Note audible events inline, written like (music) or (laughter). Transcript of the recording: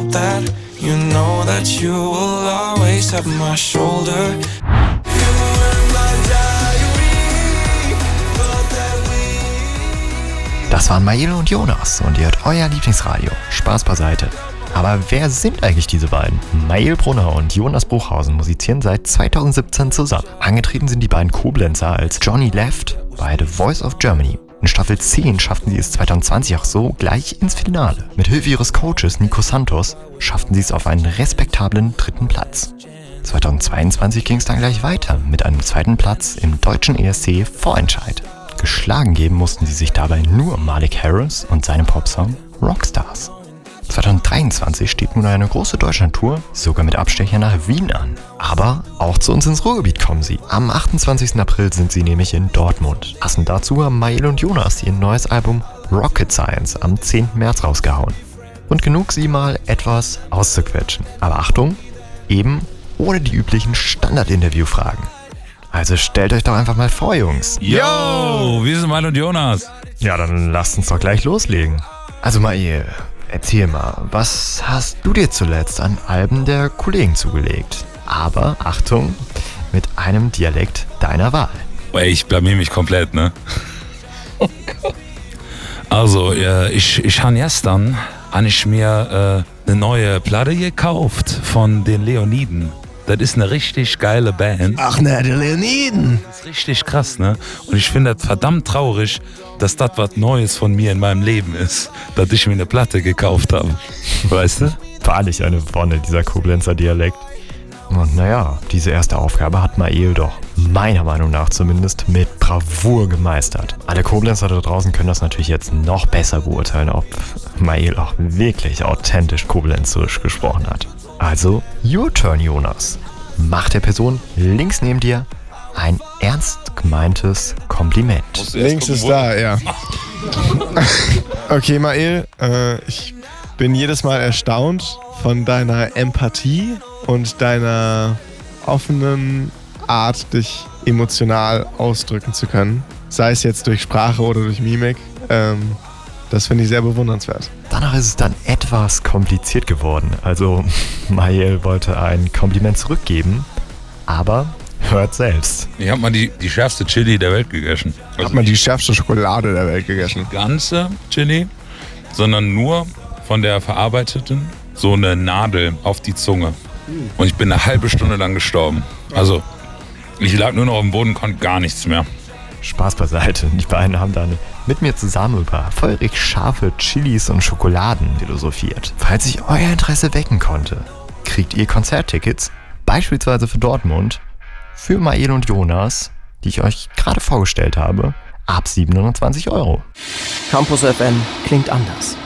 about that. You know that you will always have my shoulder. Das waren Maele und Jonas und ihr hört euer Lieblingsradio. Spaß beiseite. Aber wer sind eigentlich diese beiden? Mael Brunner und Jonas Bruchhausen musizieren seit 2017 zusammen. Angetreten sind die beiden Koblenzer als Johnny Left bei The Voice of Germany. Staffel 10 schafften sie es 2020 auch so gleich ins Finale. Mit Hilfe ihres Coaches Nico Santos schafften sie es auf einen respektablen dritten Platz. 2022 ging es dann gleich weiter mit einem zweiten Platz im deutschen ESC Vorentscheid. Geschlagen geben mussten sie sich dabei nur Malik Harris und seinem Popsong Rockstars. 2023 steht nun eine große Deutschlandtour, sogar mit Abstecher nach Wien an. Aber auch zu uns ins Ruhrgebiet kommen sie. Am 28. April sind sie nämlich in Dortmund. Passend dazu haben Mael und Jonas ihr neues Album Rocket Science am 10. März rausgehauen. Und genug sie mal etwas auszuquetschen. Aber Achtung, eben ohne die üblichen Standard-Interview-Fragen. Also stellt euch doch einfach mal vor, Jungs. Yo, wir sind Mael und Jonas. Ja, dann lasst uns doch gleich loslegen. Also Mael, erzähl mal, was hast du dir zuletzt an Alben der Kollegen zugelegt? Aber Achtung, mit einem Dialekt deiner Wahl. Ich blamier mich komplett, ne? (laughs) Oh Gott. Also, äh, ich, ich habe gestern habe ich mir äh, eine neue Platte gekauft von den Leoniden. Das ist eine richtig geile Band. Ach ne, die Leoniden. Das ist richtig krass, ne? Und ich finde das verdammt traurig, dass das was Neues von mir in meinem Leben ist, dass ich mir eine Platte gekauft habe. Weißt du? Wahrlich eine Wonne, dieser Koblenzer Dialekt. Und naja, diese erste Aufgabe hat Mael doch, meiner Meinung nach zumindest, mit Bravour gemeistert. Alle Koblenzer da draußen können das natürlich jetzt noch besser beurteilen, ob Mael auch wirklich authentisch Koblenzerisch gesprochen hat. Also, your turn, Jonas. Mach der Person links neben dir ein ernst gemeintes Kompliment. Links ist da, ja. okay, Mael, äh, ich bin jedes Mal erstaunt von deiner Empathie und deiner offenen Art, dich emotional ausdrücken zu können. Sei es jetzt durch Sprache oder durch Mimik. Ähm, das finde ich sehr bewundernswert. Danach ist es dann etwas kompliziert geworden. Also, (laughs) Mael wollte ein Kompliment zurückgeben, aber hört selbst. Ich habe mal die, die schärfste Chili der Welt gegessen. Also Hat man die schärfste Schokolade der Welt gegessen? Die ganze Chili, sondern nur von der verarbeiteten so eine Nadel auf die Zunge. Und ich bin eine halbe Stunde lang gestorben. Also, ich lag nur noch auf dem Boden, konnte gar nichts mehr. Spaß beiseite. Die beiden haben dann mit mir zusammen über feurig scharfe Chilis und Schokoladen philosophiert. Falls ich euer Interesse wecken konnte, kriegt ihr Konzerttickets, beispielsweise für Dortmund, für Mael und Jonas, die ich euch gerade vorgestellt habe, ab 720 Euro. Campus FM klingt anders.